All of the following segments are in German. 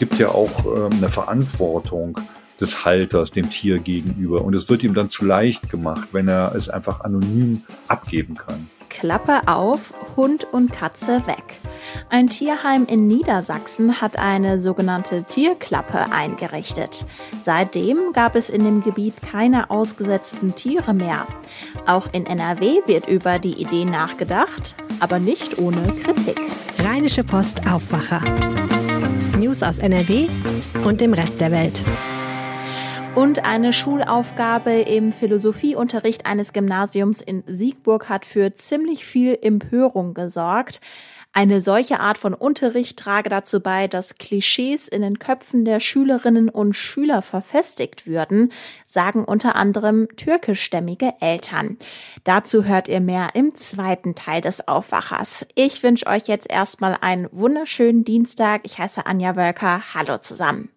gibt ja auch ähm, eine Verantwortung des Halters dem Tier gegenüber. Und es wird ihm dann zu leicht gemacht, wenn er es einfach anonym abgeben kann. Klappe auf, Hund und Katze weg. Ein Tierheim in Niedersachsen hat eine sogenannte Tierklappe eingerichtet. Seitdem gab es in dem Gebiet keine ausgesetzten Tiere mehr. Auch in NRW wird über die Idee nachgedacht, aber nicht ohne Kritik. Rheinische Post Aufwacher. News aus NRW und dem Rest der Welt. Und eine Schulaufgabe im Philosophieunterricht eines Gymnasiums in Siegburg hat für ziemlich viel Empörung gesorgt. Eine solche Art von Unterricht trage dazu bei, dass Klischees in den Köpfen der Schülerinnen und Schüler verfestigt würden, sagen unter anderem türkischstämmige Eltern. Dazu hört ihr mehr im zweiten Teil des Aufwachers. Ich wünsche euch jetzt erstmal einen wunderschönen Dienstag. Ich heiße Anja Wölker. Hallo zusammen.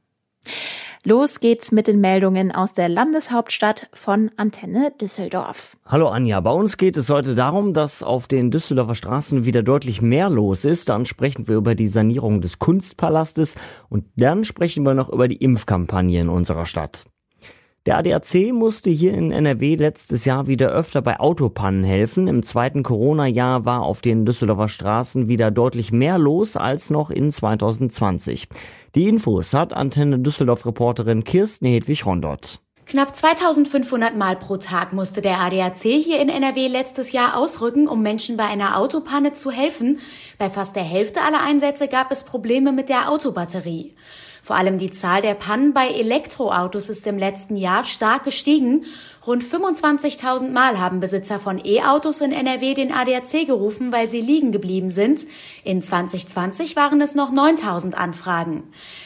Los geht's mit den Meldungen aus der Landeshauptstadt von Antenne Düsseldorf. Hallo Anja, bei uns geht es heute darum, dass auf den Düsseldorfer Straßen wieder deutlich mehr los ist. Dann sprechen wir über die Sanierung des Kunstpalastes und dann sprechen wir noch über die Impfkampagne in unserer Stadt. Der ADAC musste hier in NRW letztes Jahr wieder öfter bei Autopannen helfen. Im zweiten Corona-Jahr war auf den Düsseldorfer Straßen wieder deutlich mehr los als noch in 2020. Die Infos hat Antenne Düsseldorf-Reporterin Kirsten Hedwig-Rondott. Knapp 2500 Mal pro Tag musste der ADAC hier in NRW letztes Jahr ausrücken, um Menschen bei einer Autopanne zu helfen. Bei fast der Hälfte aller Einsätze gab es Probleme mit der Autobatterie. Vor allem die Zahl der Pannen bei Elektroautos ist im letzten Jahr stark gestiegen. Rund 25.000 Mal haben Besitzer von E-Autos in NRW den ADAC gerufen, weil sie liegen geblieben sind. In 2020 waren es noch 9.000 Anfragen.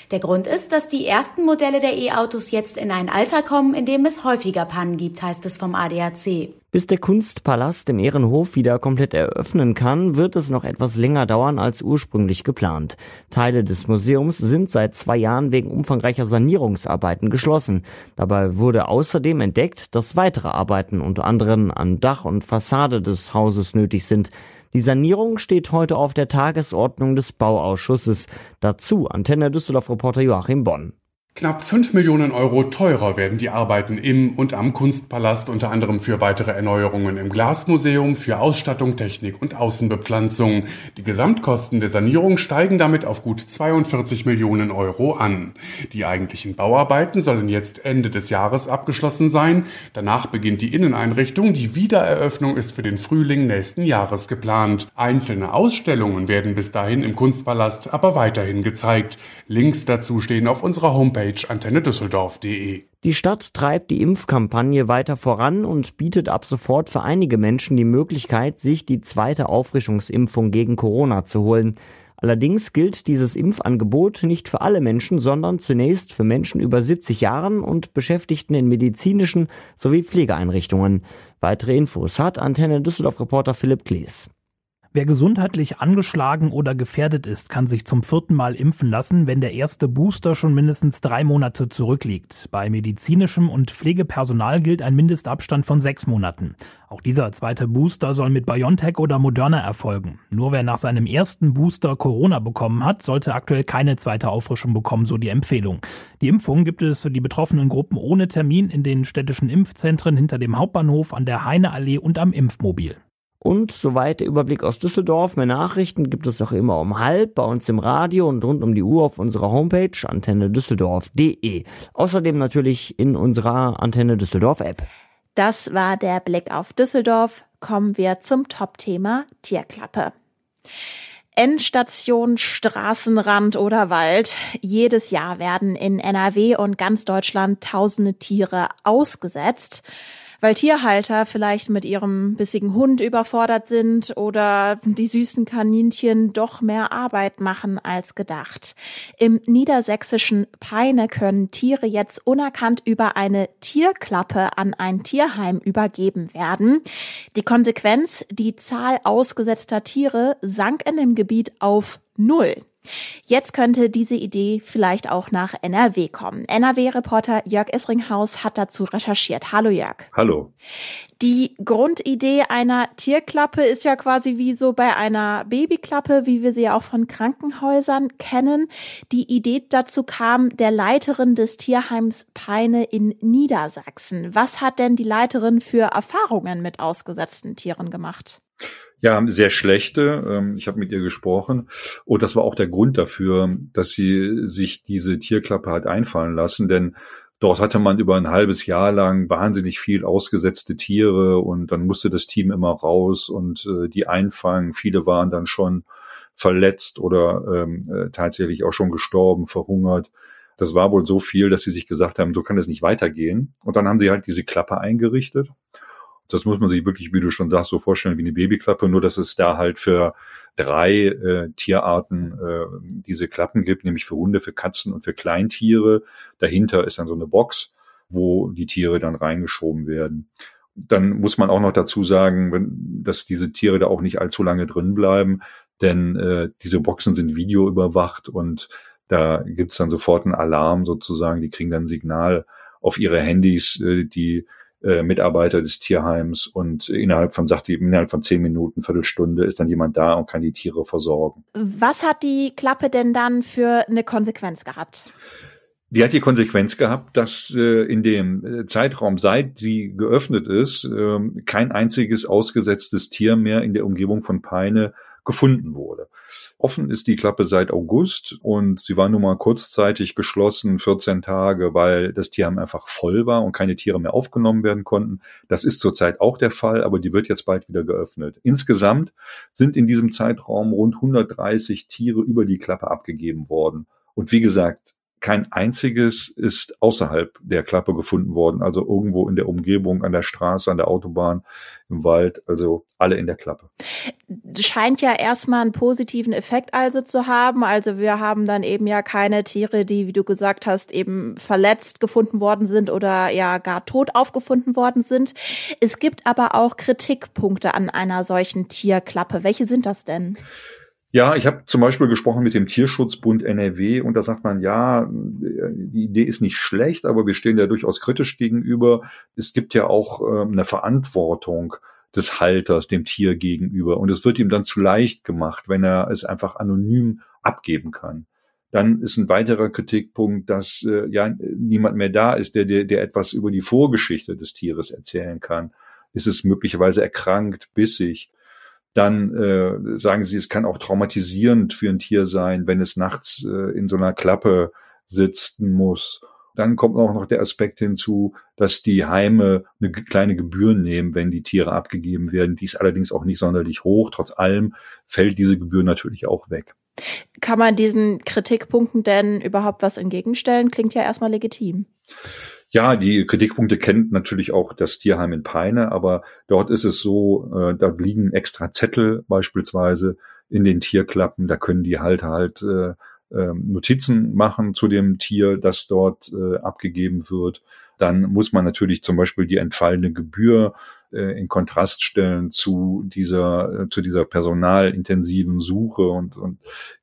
Der Grund ist, dass die ersten Modelle der E-Autos jetzt in ein Alter kommen, in dem es häufiger Pannen gibt, heißt es vom ADAC. Bis der Kunstpalast im Ehrenhof wieder komplett eröffnen kann, wird es noch etwas länger dauern als ursprünglich geplant. Teile des Museums sind seit zwei Jahren wegen umfangreicher Sanierungsarbeiten geschlossen. Dabei wurde außerdem entdeckt, dass weitere Arbeiten unter anderem an Dach und Fassade des Hauses nötig sind. Die Sanierung steht heute auf der Tagesordnung des Bauausschusses. Dazu Antenne Düsseldorf Reporter Joachim Bonn. Knapp 5 Millionen Euro teurer werden die Arbeiten im und am Kunstpalast unter anderem für weitere Erneuerungen im Glasmuseum, für Ausstattung, Technik und Außenbepflanzung. Die Gesamtkosten der Sanierung steigen damit auf gut 42 Millionen Euro an. Die eigentlichen Bauarbeiten sollen jetzt Ende des Jahres abgeschlossen sein. Danach beginnt die Inneneinrichtung. Die Wiedereröffnung ist für den Frühling nächsten Jahres geplant. Einzelne Ausstellungen werden bis dahin im Kunstpalast aber weiterhin gezeigt. Links dazu stehen auf unserer Homepage Homepage antennedüsseldorf.de. Die Stadt treibt die Impfkampagne weiter voran und bietet ab sofort für einige Menschen die Möglichkeit, sich die zweite Auffrischungsimpfung gegen Corona zu holen. Allerdings gilt dieses Impfangebot nicht für alle Menschen, sondern zunächst für Menschen über 70 Jahren und Beschäftigten in medizinischen sowie Pflegeeinrichtungen. Weitere Infos hat Antenne Düsseldorf Reporter Philipp Klees. Wer gesundheitlich angeschlagen oder gefährdet ist, kann sich zum vierten Mal impfen lassen, wenn der erste Booster schon mindestens drei Monate zurückliegt. Bei medizinischem und Pflegepersonal gilt ein Mindestabstand von sechs Monaten. Auch dieser zweite Booster soll mit BioNTech oder Moderna erfolgen. Nur wer nach seinem ersten Booster Corona bekommen hat, sollte aktuell keine zweite Auffrischung bekommen, so die Empfehlung. Die Impfung gibt es für die betroffenen Gruppen ohne Termin in den städtischen Impfzentren hinter dem Hauptbahnhof an der Heineallee und am Impfmobil. Und soweit der Überblick aus Düsseldorf. Mehr Nachrichten gibt es auch immer um halb bei uns im Radio und rund um die Uhr auf unserer Homepage antennedüsseldorf.de. Außerdem natürlich in unserer Antenne Düsseldorf App. Das war der Blick auf Düsseldorf. Kommen wir zum Top-Thema Tierklappe. Endstation, Straßenrand oder Wald. Jedes Jahr werden in NRW und ganz Deutschland tausende Tiere ausgesetzt weil Tierhalter vielleicht mit ihrem bissigen Hund überfordert sind oder die süßen Kaninchen doch mehr Arbeit machen als gedacht. Im niedersächsischen Peine können Tiere jetzt unerkannt über eine Tierklappe an ein Tierheim übergeben werden. Die Konsequenz, die Zahl ausgesetzter Tiere sank in dem Gebiet auf null. Jetzt könnte diese Idee vielleicht auch nach NRW kommen. NRW-Reporter Jörg Isringhaus hat dazu recherchiert. Hallo Jörg. Hallo. Die Grundidee einer Tierklappe ist ja quasi wie so bei einer Babyklappe, wie wir sie ja auch von Krankenhäusern kennen. Die Idee dazu kam der Leiterin des Tierheims Peine in Niedersachsen. Was hat denn die Leiterin für Erfahrungen mit ausgesetzten Tieren gemacht? Ja, sehr schlechte. Ähm, ich habe mit ihr gesprochen. Und das war auch der Grund dafür, dass sie sich diese Tierklappe hat einfallen lassen. Denn dort hatte man über ein halbes Jahr lang wahnsinnig viel ausgesetzte Tiere und dann musste das Team immer raus und äh, die einfangen. Viele waren dann schon verletzt oder ähm, äh, tatsächlich auch schon gestorben, verhungert. Das war wohl so viel, dass sie sich gesagt haben, so kann es nicht weitergehen. Und dann haben sie halt diese Klappe eingerichtet das muss man sich wirklich, wie du schon sagst, so vorstellen wie eine Babyklappe, nur dass es da halt für drei äh, Tierarten äh, diese Klappen gibt, nämlich für Hunde, für Katzen und für Kleintiere. Dahinter ist dann so eine Box, wo die Tiere dann reingeschoben werden. Dann muss man auch noch dazu sagen, dass diese Tiere da auch nicht allzu lange drin bleiben, denn äh, diese Boxen sind videoüberwacht und da gibt's dann sofort einen Alarm sozusagen, die kriegen dann ein Signal auf ihre Handys, äh, die äh, Mitarbeiter des Tierheims und innerhalb von, sagt die, innerhalb von zehn Minuten, Viertelstunde ist dann jemand da und kann die Tiere versorgen. Was hat die Klappe denn dann für eine Konsequenz gehabt? Die hat die Konsequenz gehabt, dass äh, in dem äh, Zeitraum, seit sie geöffnet ist, äh, kein einziges ausgesetztes Tier mehr in der Umgebung von Peine gefunden wurde. Offen ist die Klappe seit August und sie war nun mal kurzzeitig geschlossen, 14 Tage, weil das Tierheim einfach voll war und keine Tiere mehr aufgenommen werden konnten. Das ist zurzeit auch der Fall, aber die wird jetzt bald wieder geöffnet. Insgesamt sind in diesem Zeitraum rund 130 Tiere über die Klappe abgegeben worden. Und wie gesagt, kein einziges ist außerhalb der Klappe gefunden worden, also irgendwo in der Umgebung, an der Straße, an der Autobahn, im Wald, also alle in der Klappe. Scheint ja erstmal einen positiven Effekt also zu haben. Also wir haben dann eben ja keine Tiere, die, wie du gesagt hast, eben verletzt gefunden worden sind oder ja gar tot aufgefunden worden sind. Es gibt aber auch Kritikpunkte an einer solchen Tierklappe. Welche sind das denn? Ja, ich habe zum Beispiel gesprochen mit dem Tierschutzbund NRW und da sagt man, ja, die Idee ist nicht schlecht, aber wir stehen ja durchaus kritisch gegenüber. Es gibt ja auch ähm, eine Verantwortung des Halters dem Tier gegenüber und es wird ihm dann zu leicht gemacht, wenn er es einfach anonym abgeben kann. Dann ist ein weiterer Kritikpunkt, dass äh, ja niemand mehr da ist, der, der, der etwas über die Vorgeschichte des Tieres erzählen kann. Ist es möglicherweise erkrankt, bissig? Dann äh, sagen sie, es kann auch traumatisierend für ein Tier sein, wenn es nachts äh, in so einer Klappe sitzen muss. Dann kommt auch noch der Aspekt hinzu, dass die Heime eine kleine Gebühr nehmen, wenn die Tiere abgegeben werden. Die ist allerdings auch nicht sonderlich hoch. Trotz allem fällt diese Gebühr natürlich auch weg. Kann man diesen Kritikpunkten denn überhaupt was entgegenstellen? Klingt ja erstmal legitim. Ja, die Kritikpunkte kennt natürlich auch das Tierheim in Peine, aber dort ist es so, äh, da liegen extra Zettel beispielsweise in den Tierklappen, da können die Halter halt äh, äh, Notizen machen zu dem Tier, das dort äh, abgegeben wird. Dann muss man natürlich zum Beispiel die entfallene Gebühr äh, in Kontrast stellen zu dieser äh, zu dieser personalintensiven Suche und, und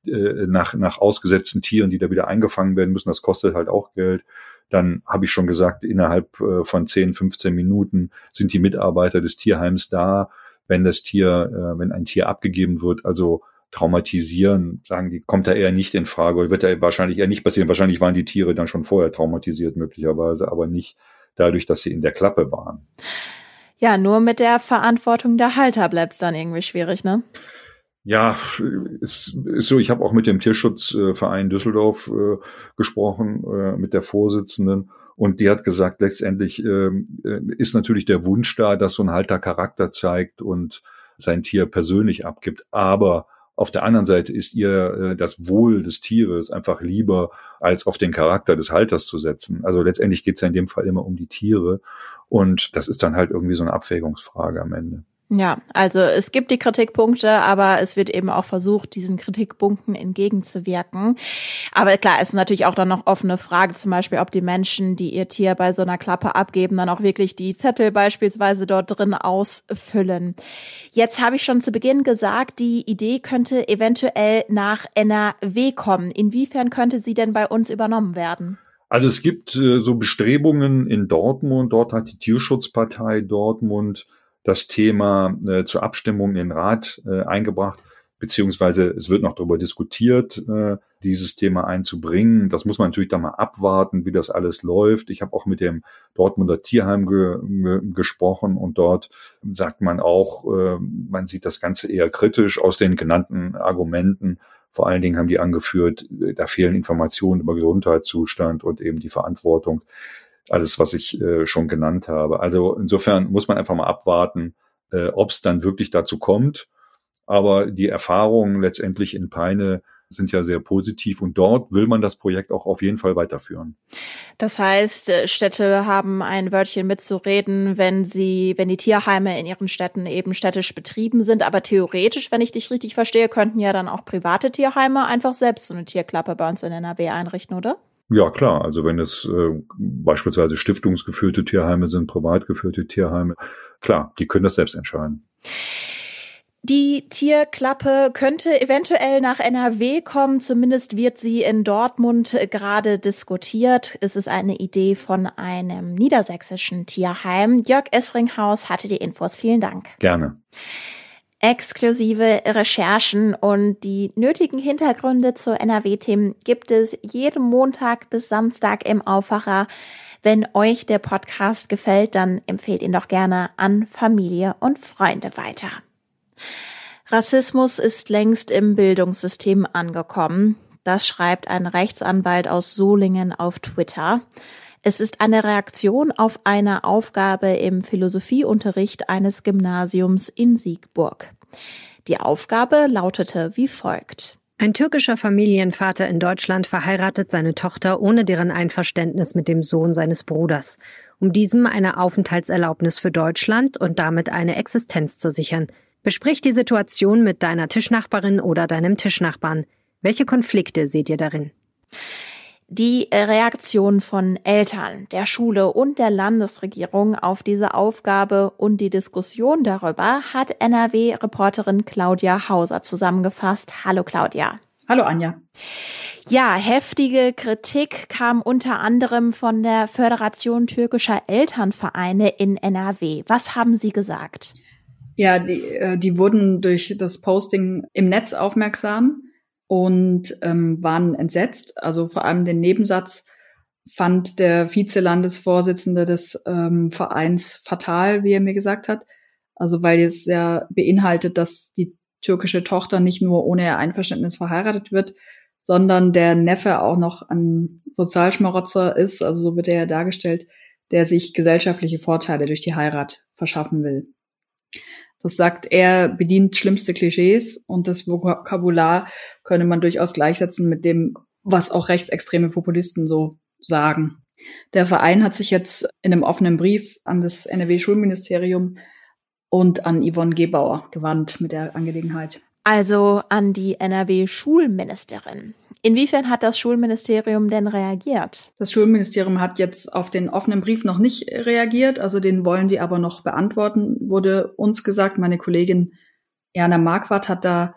äh, nach nach ausgesetzten Tieren, die da wieder eingefangen werden müssen. Das kostet halt auch Geld dann habe ich schon gesagt, innerhalb äh, von 10, 15 Minuten sind die Mitarbeiter des Tierheims da, wenn das Tier, äh, wenn ein Tier abgegeben wird, also traumatisieren, sagen die, kommt da eher nicht in Frage oder wird da wahrscheinlich eher nicht passieren. Wahrscheinlich waren die Tiere dann schon vorher traumatisiert möglicherweise, aber nicht dadurch, dass sie in der Klappe waren. Ja, nur mit der Verantwortung der Halter bleibt es dann irgendwie schwierig, ne? Ja, ist, ist so. Ich habe auch mit dem Tierschutzverein Düsseldorf äh, gesprochen, äh, mit der Vorsitzenden. Und die hat gesagt, letztendlich ähm, äh, ist natürlich der Wunsch da, dass so ein Halter Charakter zeigt und sein Tier persönlich abgibt. Aber auf der anderen Seite ist ihr äh, das Wohl des Tieres einfach lieber, als auf den Charakter des Halters zu setzen. Also letztendlich geht es ja in dem Fall immer um die Tiere. Und das ist dann halt irgendwie so eine Abwägungsfrage am Ende. Ja, also es gibt die Kritikpunkte, aber es wird eben auch versucht, diesen Kritikpunkten entgegenzuwirken. Aber klar, es ist natürlich auch dann noch offene Frage, zum Beispiel, ob die Menschen, die ihr Tier bei so einer Klappe abgeben, dann auch wirklich die Zettel beispielsweise dort drin ausfüllen. Jetzt habe ich schon zu Beginn gesagt, die Idee könnte eventuell nach NRW kommen. Inwiefern könnte sie denn bei uns übernommen werden? Also es gibt äh, so Bestrebungen in Dortmund. Dort hat die Tierschutzpartei Dortmund das Thema äh, zur Abstimmung in den Rat äh, eingebracht, beziehungsweise es wird noch darüber diskutiert, äh, dieses Thema einzubringen. Das muss man natürlich dann mal abwarten, wie das alles läuft. Ich habe auch mit dem Dortmunder Tierheim ge ge gesprochen und dort sagt man auch, äh, man sieht das Ganze eher kritisch aus den genannten Argumenten. Vor allen Dingen haben die angeführt, äh, da fehlen Informationen über Gesundheitszustand und eben die Verantwortung alles, was ich äh, schon genannt habe. Also insofern muss man einfach mal abwarten, äh, ob es dann wirklich dazu kommt. Aber die Erfahrungen letztendlich in Peine sind ja sehr positiv und dort will man das Projekt auch auf jeden Fall weiterführen. Das heißt, äh, Städte haben ein Wörtchen mitzureden, wenn sie, wenn die Tierheime in ihren Städten eben städtisch betrieben sind. Aber theoretisch, wenn ich dich richtig verstehe, könnten ja dann auch private Tierheime einfach selbst so eine Tierklappe bei uns in NRW einrichten, oder? Ja, klar. Also wenn es äh, beispielsweise stiftungsgeführte Tierheime sind, privat geführte Tierheime, klar, die können das selbst entscheiden. Die Tierklappe könnte eventuell nach NRW kommen. Zumindest wird sie in Dortmund gerade diskutiert. Es ist eine Idee von einem niedersächsischen Tierheim. Jörg Essringhaus hatte die Infos. Vielen Dank. Gerne exklusive Recherchen und die nötigen Hintergründe zu NRW-Themen gibt es jeden Montag bis Samstag im Aufwacher. Wenn euch der Podcast gefällt, dann empfehlt ihn doch gerne an Familie und Freunde weiter. Rassismus ist längst im Bildungssystem angekommen. Das schreibt ein Rechtsanwalt aus Solingen auf Twitter. Es ist eine Reaktion auf eine Aufgabe im Philosophieunterricht eines Gymnasiums in Siegburg. Die Aufgabe lautete wie folgt. Ein türkischer Familienvater in Deutschland verheiratet seine Tochter ohne deren Einverständnis mit dem Sohn seines Bruders, um diesem eine Aufenthaltserlaubnis für Deutschland und damit eine Existenz zu sichern. Besprich die Situation mit deiner Tischnachbarin oder deinem Tischnachbarn. Welche Konflikte seht ihr darin? Die Reaktion von Eltern, der Schule und der Landesregierung auf diese Aufgabe und die Diskussion darüber hat NRW-Reporterin Claudia Hauser zusammengefasst. Hallo Claudia. Hallo Anja. Ja, heftige Kritik kam unter anderem von der Föderation türkischer Elternvereine in NRW. Was haben Sie gesagt? Ja, die, äh, die wurden durch das Posting im Netz aufmerksam und ähm, waren entsetzt. Also vor allem den Nebensatz fand der Vizelandesvorsitzende des ähm, Vereins fatal, wie er mir gesagt hat. Also weil es ja beinhaltet, dass die türkische Tochter nicht nur ohne ihr Einverständnis verheiratet wird, sondern der Neffe auch noch ein Sozialschmarotzer ist, also so wird er ja dargestellt, der sich gesellschaftliche Vorteile durch die Heirat verschaffen will. Das sagt er, bedient schlimmste Klischees und das Vokabular könne man durchaus gleichsetzen mit dem, was auch rechtsextreme Populisten so sagen. Der Verein hat sich jetzt in einem offenen Brief an das NRW-Schulministerium und an Yvonne Gebauer gewandt mit der Angelegenheit. Also an die NRW-Schulministerin. Inwiefern hat das Schulministerium denn reagiert? Das Schulministerium hat jetzt auf den offenen Brief noch nicht reagiert, also den wollen die aber noch beantworten, wurde uns gesagt. Meine Kollegin Erna Marquardt hat da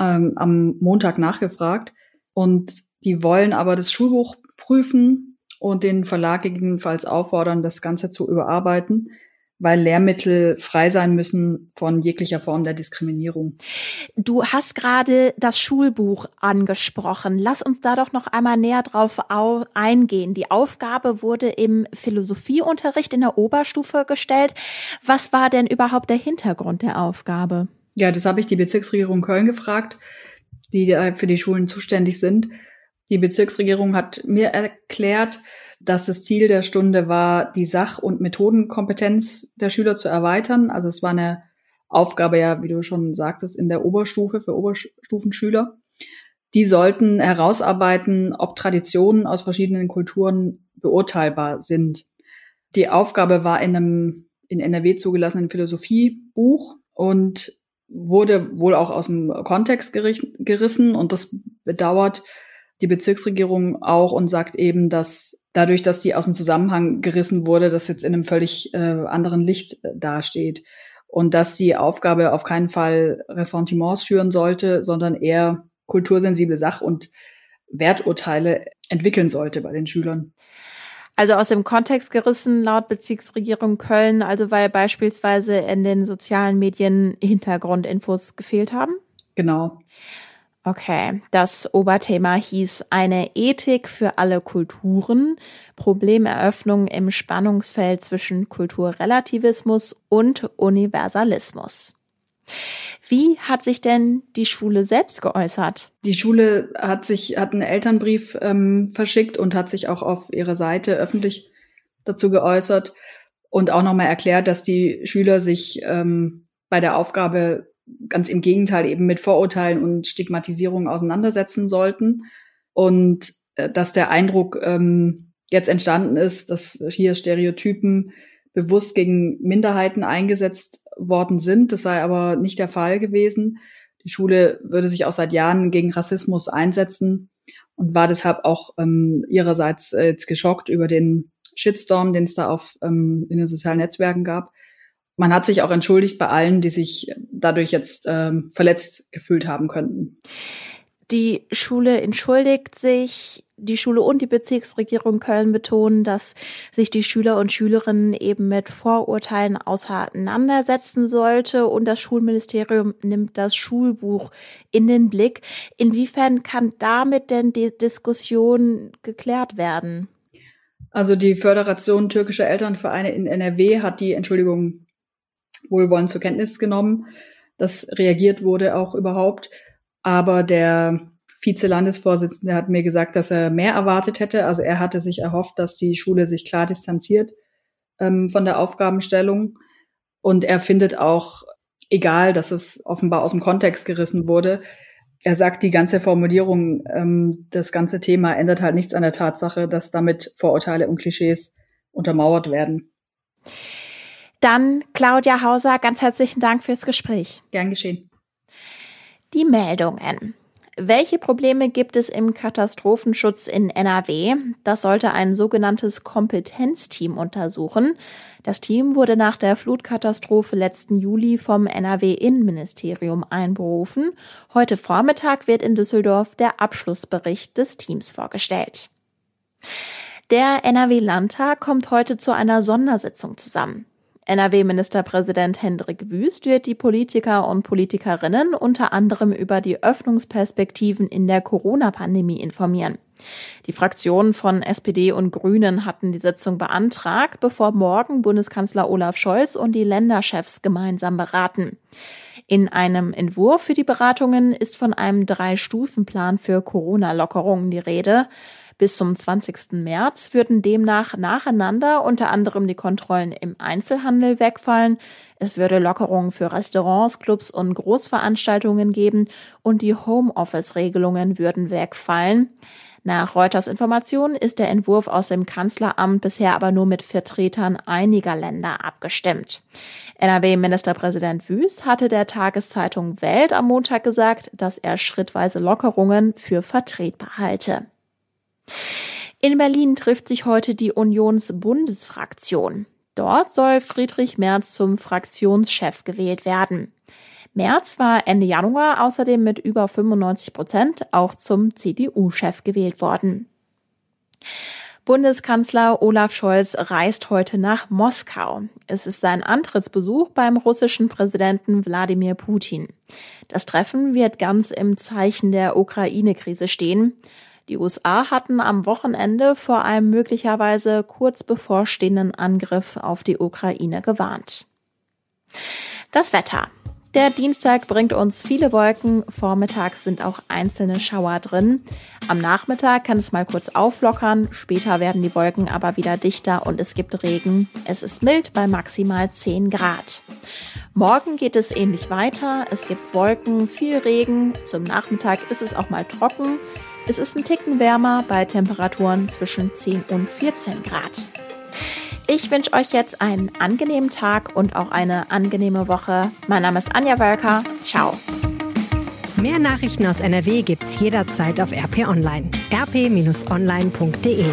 ähm, am Montag nachgefragt und die wollen aber das Schulbuch prüfen und den Verlag gegebenenfalls auffordern, das Ganze zu überarbeiten weil Lehrmittel frei sein müssen von jeglicher Form der Diskriminierung. Du hast gerade das Schulbuch angesprochen. Lass uns da doch noch einmal näher drauf eingehen. Die Aufgabe wurde im Philosophieunterricht in der Oberstufe gestellt. Was war denn überhaupt der Hintergrund der Aufgabe? Ja, das habe ich die Bezirksregierung Köln gefragt, die für die Schulen zuständig sind. Die Bezirksregierung hat mir erklärt, dass das Ziel der Stunde war, die Sach- und Methodenkompetenz der Schüler zu erweitern. Also es war eine Aufgabe ja, wie du schon sagtest, in der Oberstufe für Oberstufenschüler. Die sollten herausarbeiten, ob Traditionen aus verschiedenen Kulturen beurteilbar sind. Die Aufgabe war in einem in NRW zugelassenen Philosophiebuch und wurde wohl auch aus dem Kontext gerissen und das bedauert die Bezirksregierung auch und sagt eben, dass dadurch, dass die aus dem Zusammenhang gerissen wurde, das jetzt in einem völlig äh, anderen Licht äh, dasteht und dass die Aufgabe auf keinen Fall Ressentiments schüren sollte, sondern eher kultursensible Sach- und Werturteile entwickeln sollte bei den Schülern. Also aus dem Kontext gerissen laut Bezirksregierung Köln, also weil beispielsweise in den sozialen Medien Hintergrundinfos gefehlt haben? Genau. Okay, das Oberthema hieß eine Ethik für alle Kulturen, Problemeröffnung im Spannungsfeld zwischen Kulturrelativismus und Universalismus. Wie hat sich denn die Schule selbst geäußert? Die Schule hat sich hat einen Elternbrief ähm, verschickt und hat sich auch auf ihrer Seite öffentlich dazu geäußert und auch nochmal erklärt, dass die Schüler sich ähm, bei der Aufgabe ganz im Gegenteil eben mit Vorurteilen und Stigmatisierung auseinandersetzen sollten und äh, dass der Eindruck ähm, jetzt entstanden ist, dass hier Stereotypen bewusst gegen Minderheiten eingesetzt worden sind. Das sei aber nicht der Fall gewesen. Die Schule würde sich auch seit Jahren gegen Rassismus einsetzen und war deshalb auch ähm, ihrerseits äh, jetzt geschockt über den Shitstorm, den es da auf ähm, in den sozialen Netzwerken gab. Man hat sich auch entschuldigt bei allen, die sich dadurch jetzt ähm, verletzt gefühlt haben könnten. Die Schule entschuldigt sich. Die Schule und die Bezirksregierung Köln betonen, dass sich die Schüler und Schülerinnen eben mit Vorurteilen auseinandersetzen sollte und das Schulministerium nimmt das Schulbuch in den Blick. Inwiefern kann damit denn die Diskussion geklärt werden? Also die Föderation türkischer Elternvereine in NRW hat die Entschuldigung wohlwollend zur Kenntnis genommen. Das reagiert wurde auch überhaupt. Aber der Vize-Landesvorsitzende hat mir gesagt, dass er mehr erwartet hätte. Also er hatte sich erhofft, dass die Schule sich klar distanziert ähm, von der Aufgabenstellung. Und er findet auch egal, dass es offenbar aus dem Kontext gerissen wurde. Er sagt, die ganze Formulierung, ähm, das ganze Thema ändert halt nichts an der Tatsache, dass damit Vorurteile und Klischees untermauert werden. Dann Claudia Hauser, ganz herzlichen Dank fürs Gespräch. Gern geschehen. Die Meldungen. Welche Probleme gibt es im Katastrophenschutz in NRW? Das sollte ein sogenanntes Kompetenzteam untersuchen. Das Team wurde nach der Flutkatastrophe letzten Juli vom NRW-Innenministerium einberufen. Heute Vormittag wird in Düsseldorf der Abschlussbericht des Teams vorgestellt. Der NRW-Landtag kommt heute zu einer Sondersitzung zusammen. NRW-Ministerpräsident Hendrik Wüst wird die Politiker und Politikerinnen unter anderem über die Öffnungsperspektiven in der Corona-Pandemie informieren. Die Fraktionen von SPD und Grünen hatten die Sitzung beantragt, bevor morgen Bundeskanzler Olaf Scholz und die Länderchefs gemeinsam beraten. In einem Entwurf für die Beratungen ist von einem Drei-Stufen-Plan für Corona-Lockerungen die Rede. Bis zum 20. März würden demnach nacheinander unter anderem die Kontrollen im Einzelhandel wegfallen. Es würde Lockerungen für Restaurants, Clubs und Großveranstaltungen geben und die Homeoffice-Regelungen würden wegfallen. Nach Reuters Informationen ist der Entwurf aus dem Kanzleramt bisher aber nur mit Vertretern einiger Länder abgestimmt. NRW-Ministerpräsident Wüst hatte der Tageszeitung Welt am Montag gesagt, dass er schrittweise Lockerungen für vertretbar halte. In Berlin trifft sich heute die Unionsbundesfraktion. Dort soll Friedrich Merz zum Fraktionschef gewählt werden. Merz war Ende Januar außerdem mit über 95 Prozent auch zum CDU-Chef gewählt worden. Bundeskanzler Olaf Scholz reist heute nach Moskau. Es ist sein Antrittsbesuch beim russischen Präsidenten Wladimir Putin. Das Treffen wird ganz im Zeichen der Ukraine-Krise stehen. Die USA hatten am Wochenende vor einem möglicherweise kurz bevorstehenden Angriff auf die Ukraine gewarnt. Das Wetter. Der Dienstag bringt uns viele Wolken, vormittags sind auch einzelne Schauer drin. Am Nachmittag kann es mal kurz auflockern, später werden die Wolken aber wieder dichter und es gibt Regen. Es ist mild bei maximal 10 Grad. Morgen geht es ähnlich weiter, es gibt Wolken, viel Regen, zum Nachmittag ist es auch mal trocken. Es ist ein Ticken wärmer bei Temperaturen zwischen 10 und 14 Grad. Ich wünsche euch jetzt einen angenehmen Tag und auch eine angenehme Woche. Mein Name ist Anja Wölker. Ciao. Mehr Nachrichten aus NRW gibt's jederzeit auf RP Online. rp-online.de